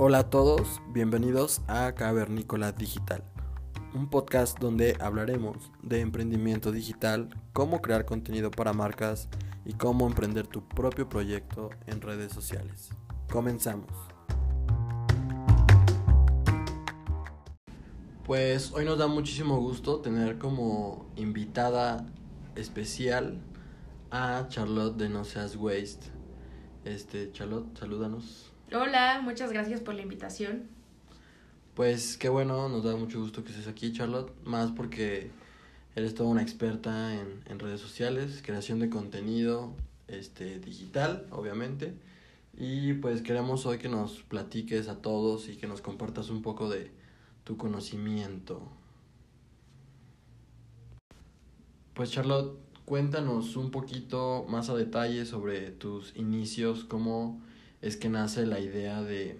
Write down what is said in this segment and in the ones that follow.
Hola a todos, bienvenidos a Cavernícola Digital, un podcast donde hablaremos de emprendimiento digital, cómo crear contenido para marcas y cómo emprender tu propio proyecto en redes sociales. Comenzamos. Pues hoy nos da muchísimo gusto tener como invitada especial a Charlotte de No Seas Waste. Este, Charlotte, salúdanos. Hola, muchas gracias por la invitación. Pues qué bueno, nos da mucho gusto que estés aquí, Charlotte. Más porque eres toda una experta en, en redes sociales, creación de contenido este, digital, obviamente. Y pues queremos hoy que nos platiques a todos y que nos compartas un poco de tu conocimiento. Pues Charlotte, cuéntanos un poquito más a detalle sobre tus inicios, cómo es que nace la idea de,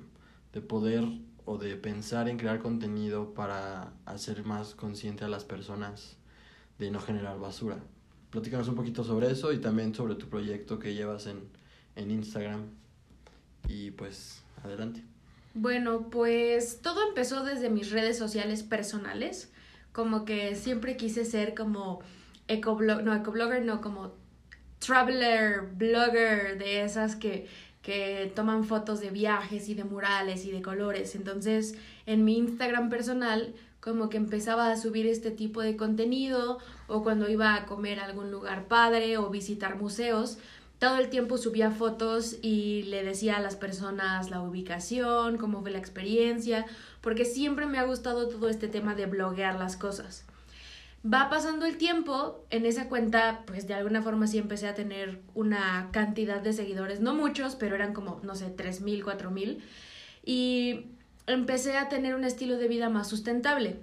de poder o de pensar en crear contenido para hacer más consciente a las personas de no generar basura. Platícanos un poquito sobre eso y también sobre tu proyecto que llevas en, en Instagram. Y pues, adelante. Bueno, pues todo empezó desde mis redes sociales personales. Como que siempre quise ser como ecoblog, no, ecoblogger, no, como traveler, blogger, de esas que, que toman fotos de viajes y de murales y de colores. Entonces, en mi Instagram personal, como que empezaba a subir este tipo de contenido o cuando iba a comer a algún lugar padre o visitar museos, todo el tiempo subía fotos y le decía a las personas la ubicación, cómo fue la experiencia, porque siempre me ha gustado todo este tema de bloguear las cosas. Va pasando el tiempo, en esa cuenta, pues de alguna forma sí empecé a tener una cantidad de seguidores, no muchos, pero eran como, no sé, 3.000, 4.000, y empecé a tener un estilo de vida más sustentable.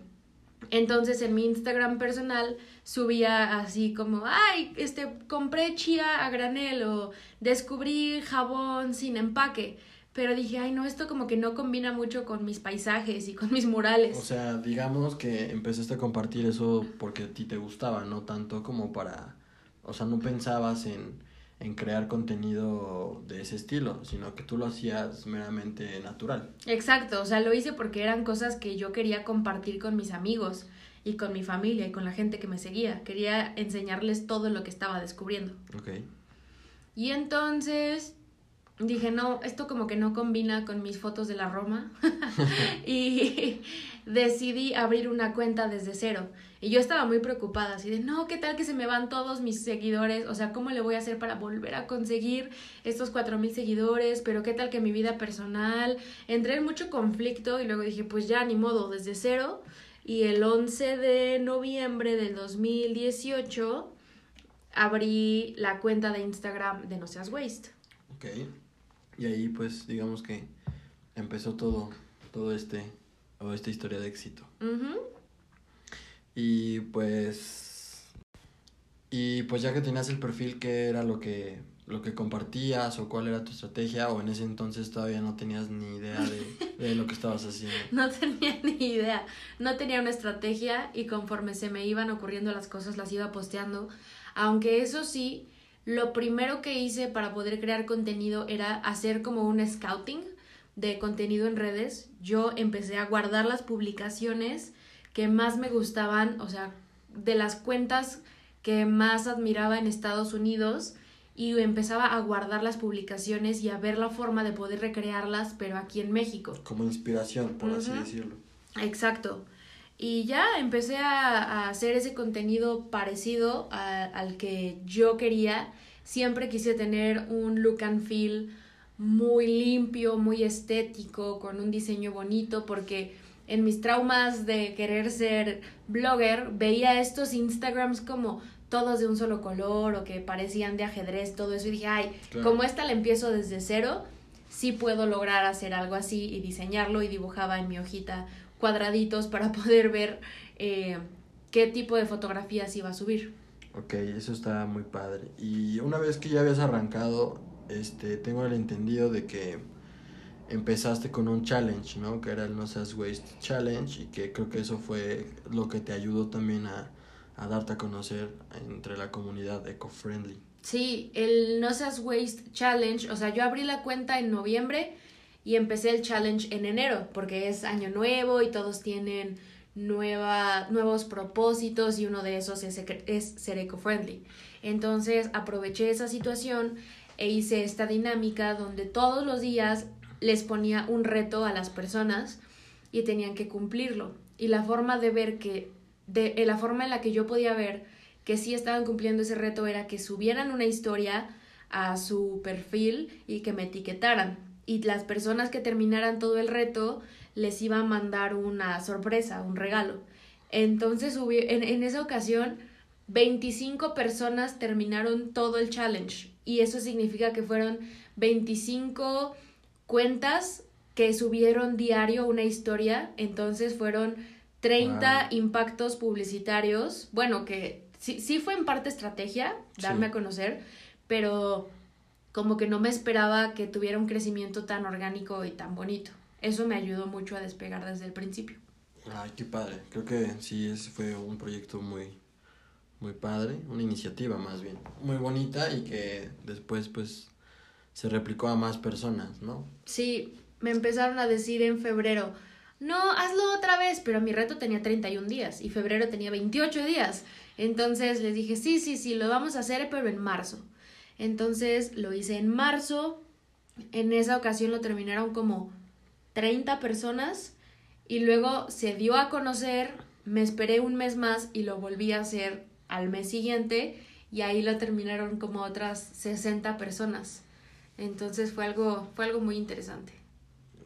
Entonces en mi Instagram personal subía así como, ay, este, compré chía a granel o descubrí jabón sin empaque. Pero dije, ay, no, esto como que no combina mucho con mis paisajes y con mis murales. O sea, digamos que empezaste a compartir eso porque a ti te gustaba, no tanto como para, o sea, no pensabas en, en crear contenido de ese estilo, sino que tú lo hacías meramente natural. Exacto, o sea, lo hice porque eran cosas que yo quería compartir con mis amigos y con mi familia y con la gente que me seguía. Quería enseñarles todo lo que estaba descubriendo. Ok. Y entonces dije, no, esto como que no combina con mis fotos de la Roma. y decidí abrir una cuenta desde cero. Y yo estaba muy preocupada, así de, no, ¿qué tal que se me van todos mis seguidores? O sea, ¿cómo le voy a hacer para volver a conseguir estos cuatro mil seguidores? Pero ¿qué tal que mi vida personal? Entré en mucho conflicto y luego dije, pues ya, ni modo, desde cero. Y el 11 de noviembre del 2018 abrí la cuenta de Instagram de No Seas Waste. Ok. Y ahí pues digamos que empezó todo, todo este, o esta historia de éxito. Y pues, y pues ya que tenías el perfil, ¿qué era lo que, lo que compartías o cuál era tu estrategia? O en ese entonces todavía no tenías ni idea de, de lo que estabas haciendo. No tenía ni idea, no tenía una estrategia y conforme se me iban ocurriendo las cosas las iba posteando, aunque eso sí, lo primero que hice para poder crear contenido era hacer como un scouting de contenido en redes. Yo empecé a guardar las publicaciones que más me gustaban, o sea, de las cuentas que más admiraba en Estados Unidos y empezaba a guardar las publicaciones y a ver la forma de poder recrearlas, pero aquí en México. Como inspiración, por así decirlo. Exacto. Y ya empecé a, a hacer ese contenido parecido a- al que yo quería. Siempre quise tener un look and feel muy limpio, muy estético, con un diseño bonito, porque en mis traumas de querer ser blogger veía estos Instagrams como todos de un solo color o que parecían de ajedrez, todo eso, y dije, ay, Claro. como esta la empiezo desde cero, sí puedo lograr hacer algo así y diseñarlo y dibujaba en mi hojita cuadraditos para poder ver eh, qué tipo de fotografías iba a subir. Ok, eso está muy padre. Y una vez que ya habías arrancado, este, tengo el entendido de que empezaste con un challenge, ¿no? Que era el No Seas Waste Challenge y que creo que eso fue lo que te ayudó también a, a darte a conocer entre la comunidad eco-friendly. Sí, el No Seas Waste Challenge, o sea, yo abrí la cuenta en noviembre y empecé el challenge en enero porque es año nuevo y todos tienen nueva, nuevos propósitos y uno de esos es, es ser eco-friendly. Entonces aproveché esa situación e hice esta dinámica donde todos los días les ponía un reto a las personas y tenían que cumplirlo. Y la forma de ver que, de, eh, la forma en la que yo podía ver que sí estaban cumpliendo ese reto era que subieran una historia a su perfil y que me etiquetaran. Y las personas que terminaran todo el reto les iba a mandar una sorpresa, un regalo. Entonces en, en esa ocasión 25 personas terminaron todo el challenge y eso significa que fueron 25 cuentas que subieron diario una historia, entonces fueron 30 impactos publicitarios, bueno, que sí, sí fue en parte estrategia, darme a conocer, pero como que no me esperaba que tuviera un crecimiento tan orgánico y tan bonito eso me ayudó mucho a despegar desde el principio. Ay, qué padre. Creo que sí, ese fue un proyecto muy, muy padre, una iniciativa más bien, muy bonita y que después pues se replicó a más personas, ¿no? Sí, me empezaron a decir en febrero, no, hazlo otra vez, pero mi reto tenía 31 días y febrero tenía 28 días. Entonces les dije, sí, sí, sí, lo vamos a hacer, pero en marzo. Entonces lo hice en marzo. En esa ocasión lo terminaron como 30 personas y luego se dio a conocer, me esperé un mes más y lo volví a hacer al mes siguiente y ahí lo terminaron como otras 60 personas. Entonces fue algo, fue algo muy interesante.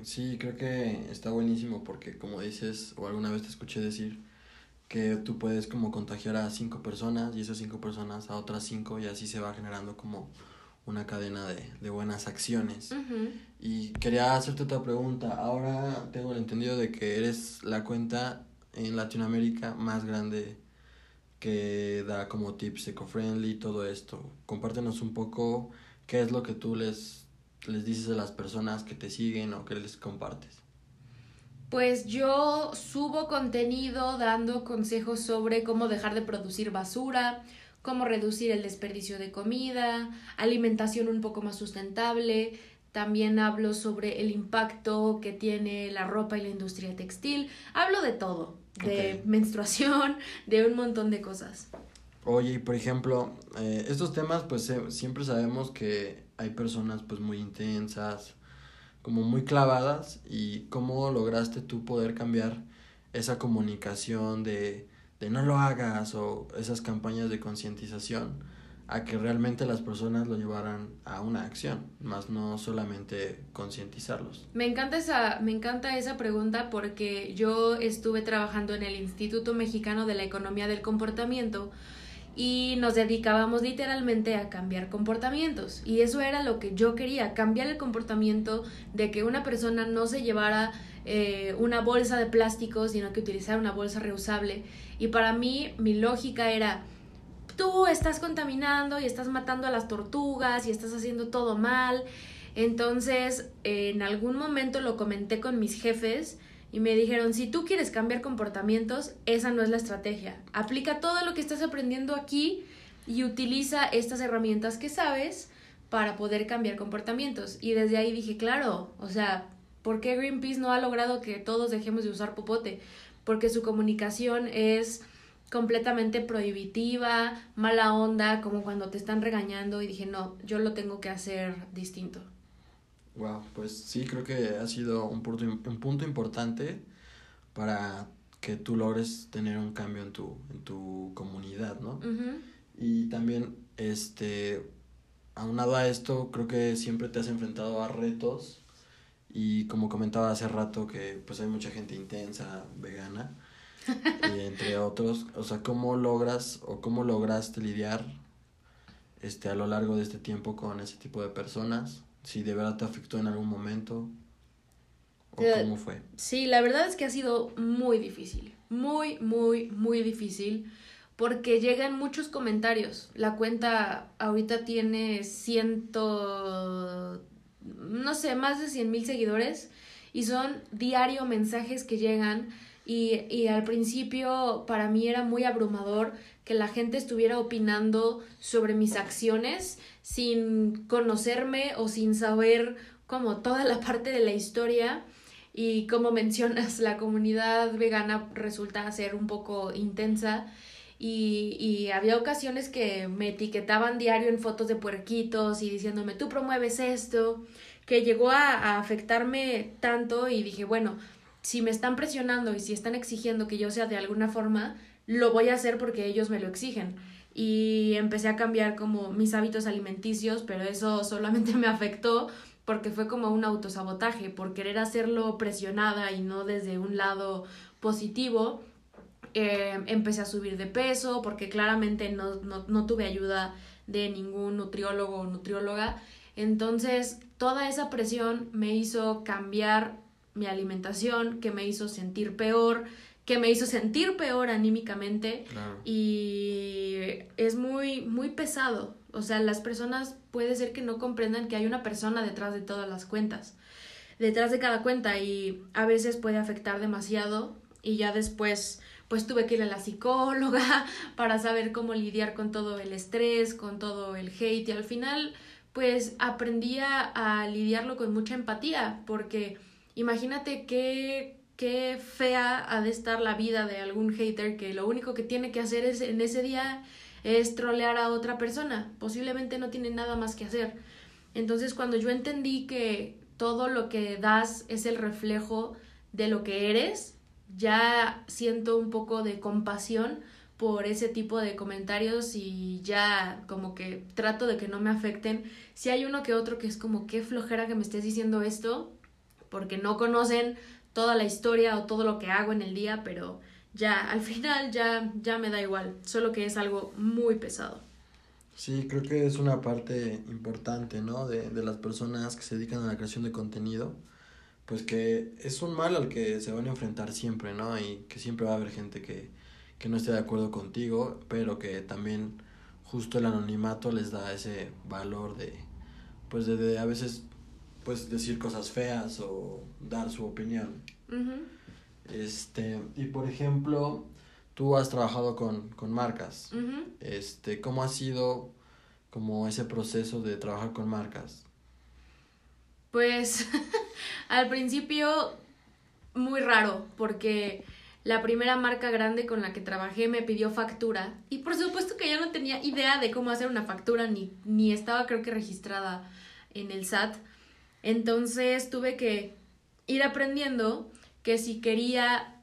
Sí, creo que está buenísimo porque como dices, o alguna vez te escuché decir, que tú puedes como contagiar a cinco personas y esas cinco personas a otras cinco y así se va generando como una cadena de, buenas acciones. Y quería hacerte otra pregunta. Ahora tengo el entendido de que eres la cuenta en Latinoamérica más grande que da como tips eco-friendly y todo esto. Compártenos un poco qué es lo que tú les, les dices a las personas que te siguen o que les compartes. Pues yo subo contenido dando consejos sobre cómo dejar de producir basura, cómo reducir el desperdicio de comida, alimentación un poco más sustentable. También hablo sobre el impacto que tiene la ropa y la industria textil. Hablo de todo, de menstruación, de un montón de cosas. Oye, y por ejemplo, eh, estos temas, pues siempre sabemos que hay personas pues muy intensas, como muy clavadas, y cómo lograste tú poder cambiar esa comunicación de de no lo hagas o esas campañas de concientización a que realmente las personas lo llevaran a una acción, más no solamente concientizarlos. Me encanta esa me encanta esa pregunta porque yo estuve trabajando en el Instituto Mexicano de la Economía del Comportamiento y nos dedicábamos literalmente a cambiar comportamientos y eso era lo que yo quería, cambiar el comportamiento de que una persona no se llevara eh, una bolsa de plástico, sino que utilizara una bolsa reusable y para mí, mi lógica era, tú estás contaminando y estás matando a las tortugas y estás haciendo todo mal. Entonces, en algún momento lo comenté con mis jefes y me dijeron, si tú quieres cambiar comportamientos, esa no es la estrategia. Aplica todo lo que estás aprendiendo aquí y utiliza estas herramientas que sabes para poder cambiar comportamientos. Y desde ahí dije, claro, o sea, ¿por qué Greenpeace no ha logrado que todos dejemos de usar popote? porque su comunicación es completamente prohibitiva, mala onda, como cuando te están regañando y dije, no, yo lo tengo que hacer distinto. Wow, pues sí, creo que ha sido un punto, un punto importante para que tú logres tener un cambio en tu, en tu comunidad, ¿no? Y también, este, aunado a esto, creo que siempre te has enfrentado a retos y como comentaba hace rato que pues hay mucha gente intensa, vegana, y entre otros, o sea, ¿cómo logras o cómo lograste lidiar este a lo largo de este tiempo con ese tipo de personas? Si de verdad te afectó en algún momento o cómo fue. Sí, la verdad es que ha sido muy difícil, muy muy muy difícil porque llegan muchos comentarios. La cuenta ahorita tiene ciento no sé, más de 100 mil seguidores y son diario mensajes que llegan Y, y al principio para mí era muy abrumador que la gente estuviera opinando sobre mis acciones sin conocerme o sin saber como toda la parte de la historia. Y como mencionas, la comunidad vegana resulta ser un poco intensa y, y, había ocasiones que me etiquetaban diario en fotos de puerquitos y diciéndome, tú promueves esto, que llegó a, a afectarme tanto y dije, bueno, si me están presionando y si están exigiendo que yo sea de alguna forma, lo voy a hacer porque ellos me lo exigen. Y empecé a cambiar como mis hábitos alimenticios, pero eso solamente me afectó porque fue como un autosabotaje, por querer hacerlo presionada y no desde un lado positivo. Eh, empecé a subir de peso porque claramente no, no, no tuve ayuda de ningún nutriólogo o nutrióloga. Entonces, toda esa presión me hizo cambiar mi alimentación, que me hizo sentir peor, que me hizo sentir peor anímicamente. Y es muy muy pesado. O sea, las personas puede ser que no comprendan que hay una persona detrás de todas las cuentas, detrás de cada cuenta y a veces puede afectar demasiado. Y ya después pues tuve que ir a la psicóloga para saber cómo lidiar con todo el estrés, con todo el hate. Y al final pues aprendí a, lidiarlo con mucha empatía porque imagínate qué, qué fea ha de estar la vida de algún hater que lo único que tiene que hacer es en ese día es trolear a otra persona. Posiblemente no tiene nada más que hacer. Entonces cuando yo entendí que todo lo que das es el reflejo de lo que eres, ya siento un poco de compasión por ese tipo de comentarios y ya como que trato de que no me afecten. Si hay uno que otro que es como qué flojera que me estés diciendo esto, porque no conocen toda la historia o todo lo que hago en el día, pero ya al final ya, ya me da igual, solo que es algo muy pesado. Sí, creo que es una parte importante, ¿no? De, de las personas que se dedican a la creación de contenido, pues que es un mal al que se van a enfrentar siempre, ¿no? Y que siempre va a haber gente que, que no esté de acuerdo contigo, pero que también justo el anonimato les da ese valor de, pues de, a veces, pues decir cosas feas o dar su opinión. Este, y por ejemplo, tú has trabajado con, con marcas. Este, ¿cómo ha sido como ese proceso de trabajar con marcas? Pues al principio muy raro, porque la primera marca grande con la que trabajé me pidió factura y por supuesto que yo no tenía idea de cómo hacer una factura ni, ni estaba creo que registrada en el SAT. Entonces tuve que ir aprendiendo que si quería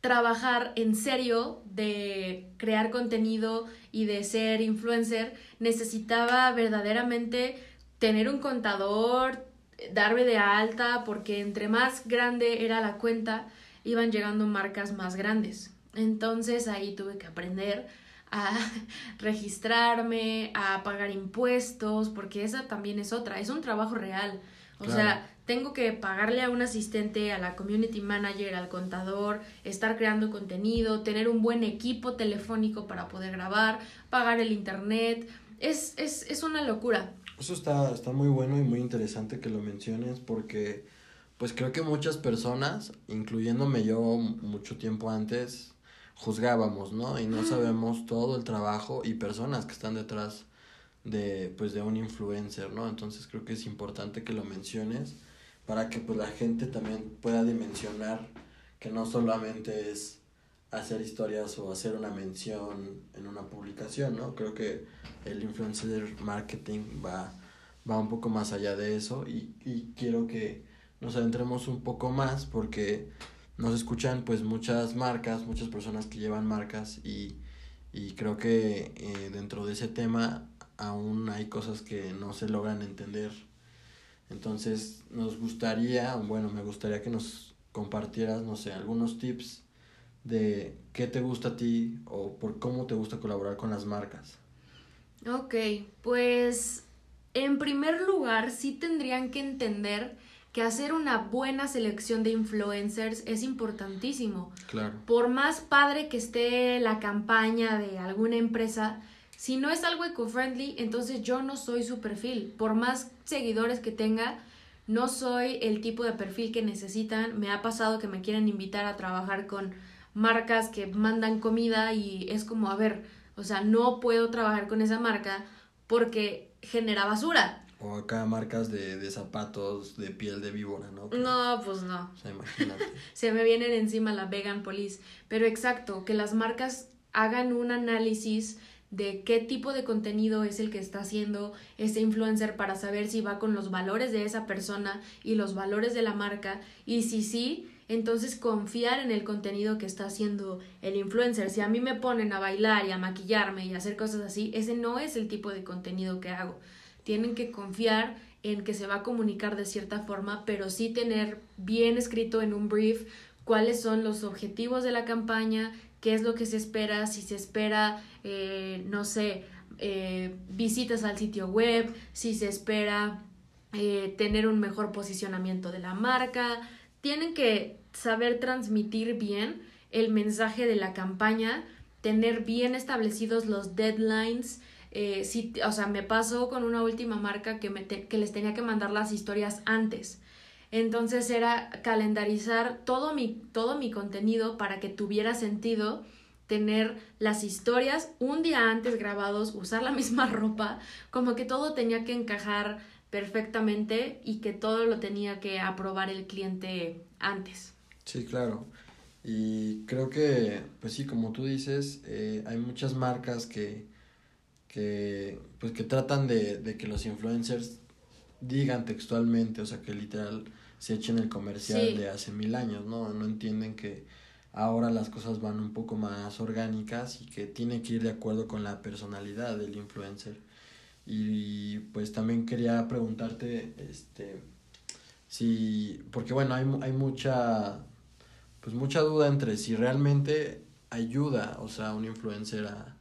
trabajar en serio de crear contenido y de ser influencer, necesitaba verdaderamente tener un contador, darme de alta, porque entre más grande era la cuenta, iban llegando marcas más grandes. Entonces ahí tuve que aprender a registrarme, a pagar impuestos, porque esa también es otra, es un trabajo real. O sea, tengo que pagarle a un asistente, a la community manager, al contador, estar creando contenido, tener un buen equipo telefónico para poder grabar, pagar el internet. Es, es, es una locura. Eso está, está muy bueno y muy interesante que lo menciones porque pues creo que muchas personas, incluyéndome yo mucho tiempo antes, juzgábamos, ¿no? Y no sabemos todo el trabajo y personas que están detrás de pues de un influencer, ¿no? Entonces creo que es importante que lo menciones para que pues la gente también pueda dimensionar que no solamente es hacer historias o hacer una mención en una publicación, ¿no? Creo que el influencer marketing va, va un poco más allá de eso y, y quiero que nos adentremos un poco más porque nos escuchan pues muchas marcas, muchas personas que llevan marcas y, y creo que eh, dentro de ese tema aún hay cosas que no se logran entender entonces nos gustaría, bueno, me gustaría que nos compartieras, no sé, algunos tips de qué te gusta a ti o por cómo te gusta colaborar con las marcas. Ok, pues en primer lugar sí tendrían que entender que hacer una buena selección de influencers es importantísimo. Claro. Por más padre que esté la campaña de alguna empresa, si no es algo eco-friendly, entonces yo no soy su perfil. Por más seguidores que tenga, no soy el tipo de perfil que necesitan. Me ha pasado que me quieren invitar a trabajar con marcas que mandan comida y es como, a ver, o sea, no puedo trabajar con esa marca porque genera basura. O acá marcas de, de zapatos de piel de víbora, ¿no? no, pues no. O sea, imagínate. Se me vienen encima la vegan police. Pero exacto, que las marcas hagan un análisis de qué tipo de contenido es el que está haciendo ese influencer para saber si va con los valores de esa persona y los valores de la marca y si sí, entonces confiar en el contenido que está haciendo el influencer. Si a mí me ponen a bailar y a maquillarme y a hacer cosas así, ese no es el tipo de contenido que hago. Tienen que confiar en que se va a comunicar de cierta forma, pero sí tener bien escrito en un brief cuáles son los objetivos de la campaña, qué es lo que se espera, si se espera, eh, no sé, eh, visitas al sitio web, si se espera eh, tener un mejor posicionamiento de la marca. Tienen que saber transmitir bien el mensaje de la campaña, tener bien establecidos los deadlines. si, o sea, me pasó con una última marca que, me que les tenía que mandar las historias antes. Entonces era calendarizar todo mi, todo mi contenido para que tuviera sentido tener las historias un día antes grabados, usar la misma ropa, como que todo tenía que encajar perfectamente y que todo lo tenía que aprobar el cliente antes. Sí, claro. Y creo que, pues sí, como tú dices, eh, hay muchas marcas que, que, pues que tratan de, de que los influencers digan textualmente, o sea, que literal se echen el comercial de hace mil años, ¿no? No entienden que ahora las cosas van un poco más orgánicas y que tiene que ir de acuerdo con la personalidad del influencer. Y pues también quería preguntarte, este, si, porque bueno, hay, hay mucha, pues mucha duda entre si realmente ayuda, o sea, un influencer a,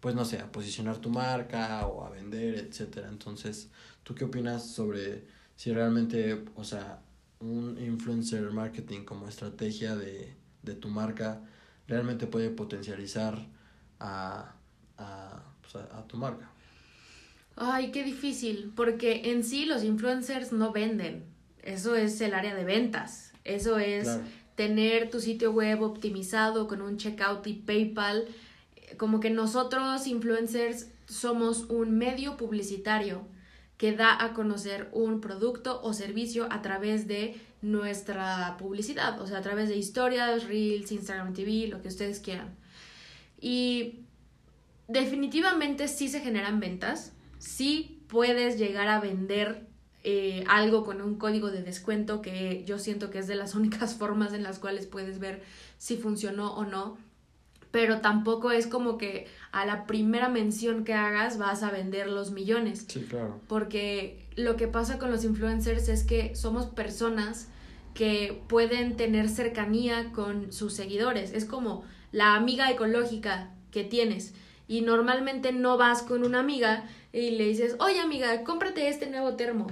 pues no sé, a posicionar tu marca o a vender, etcétera. Entonces, ¿tú qué opinas sobre si realmente, o sea, un influencer marketing como estrategia de, de tu marca realmente puede potencializar a, a, pues a, tu marca. Ay, qué difícil, porque en sí los influencers no venden. Eso es el área de ventas. Eso es tener tu sitio web optimizado con un checkout y PayPal. Como que nosotros influencers somos un medio publicitario que da a conocer un producto o servicio a través de nuestra publicidad, o sea, a través de historias, reels, Instagram TV, lo que ustedes quieran. Y definitivamente sí se generan ventas, sí puedes llegar a vender eh, algo con un código de descuento que yo siento que es de las únicas formas en las cuales puedes ver si funcionó o no pero tampoco es como que a la primera mención que hagas vas a vender los millones. Sí, claro. Porque lo que pasa con los influencers es que somos personas que pueden tener cercanía con sus seguidores. Es como la amiga ecológica que tienes. Y normalmente no vas con una amiga y le dices, oye amiga, cómprate este nuevo termo.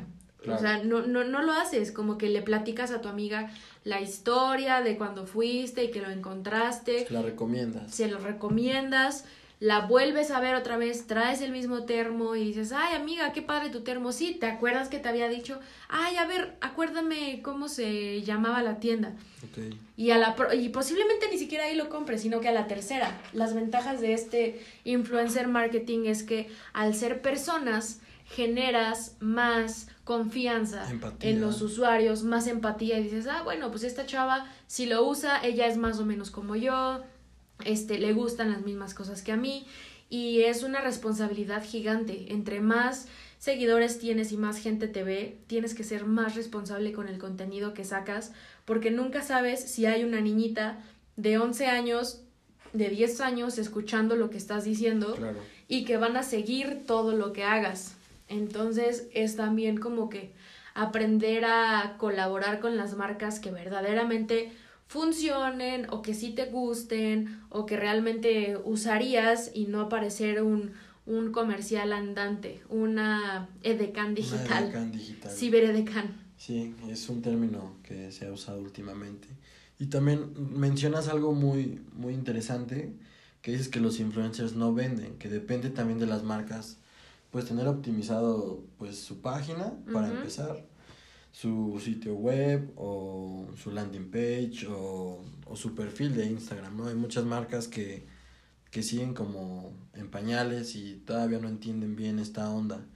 O sea, no, no, no lo haces, como que le platicas a tu amiga la historia de cuando fuiste y que lo encontraste. La recomiendas. Se lo recomiendas, la vuelves a ver otra vez, traes el mismo termo y dices, ay amiga, qué padre tu termo. Sí, ¿te acuerdas que te había dicho? Ay, a ver, acuérdame cómo se llamaba la tienda. Okay. Y, a la, y posiblemente ni siquiera ahí lo compres, sino que a la tercera. Las ventajas de este influencer marketing es que al ser personas generas más confianza en los usuarios, más empatía y dices, ah, bueno, pues esta chava si lo usa, ella es más o menos como yo, este, le gustan las mismas cosas que a mí y es una responsabilidad gigante. Entre más seguidores tienes y más gente te ve, tienes que ser más responsable con el contenido que sacas porque nunca sabes si hay una niñita de 11 años, de 10 años escuchando lo que estás diciendo y que van a seguir todo lo que hagas. Entonces es también como que aprender a colaborar con las marcas que verdaderamente funcionen o que sí te gusten o que realmente usarías y no aparecer un, un comercial andante, una edecán digital. Una digital. Ciberedecán. Sí, es un término que se ha usado últimamente. Y también mencionas algo muy, muy interesante, que dices que los influencers no venden, que depende también de las marcas pues tener optimizado pues su página para empezar, su sitio web o su landing page o, o su perfil de Instagram, ¿no? Hay muchas marcas que, que siguen como en pañales y todavía no entienden bien esta onda.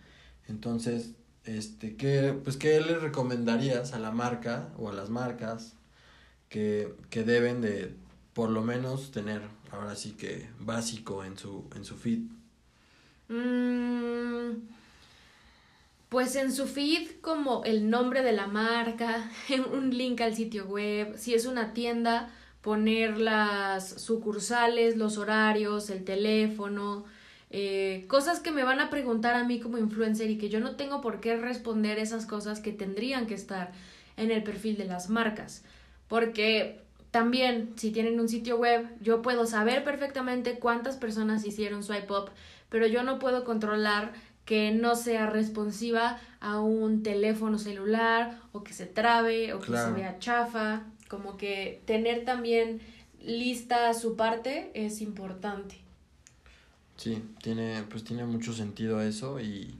Entonces, este, ¿qué, pues, ¿qué le recomendarías a la marca o a las marcas que, que deben de por lo menos tener ahora sí que básico en su, en su feed? Mm, pues en su feed como el nombre de la marca, un link al sitio web, si es una tienda, poner las sucursales, los horarios, el teléfono, eh, cosas que me van a preguntar a mí como influencer y que yo no tengo por qué responder esas cosas que tendrían que estar en el perfil de las marcas. Porque también, si tienen un sitio web, yo puedo saber perfectamente cuántas personas hicieron swipe up, pero yo no puedo controlar que no sea responsiva a un teléfono celular o que se trabe o que se vea chafa. Como que tener también lista su parte es importante. Sí, tiene, pues tiene mucho sentido eso y,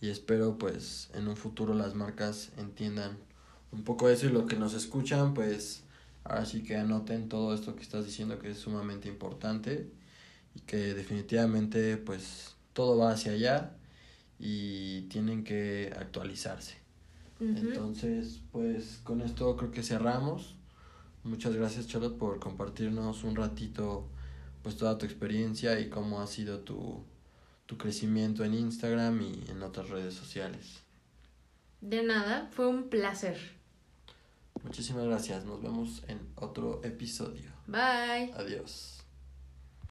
y espero pues en un futuro las marcas entiendan un poco eso y lo que nos escuchan pues ahora sí que anoten todo esto que estás diciendo que es sumamente importante y que definitivamente pues todo va hacia allá y tienen que actualizarse. Entonces, pues con esto creo que cerramos. Muchas gracias Charlotte por compartirnos un ratito pues toda tu experiencia y cómo ha sido tu, tu crecimiento en Instagram y en otras redes sociales. De nada, fue un placer. Muchísimas gracias, nos vemos en otro episodio. Bye. Adiós.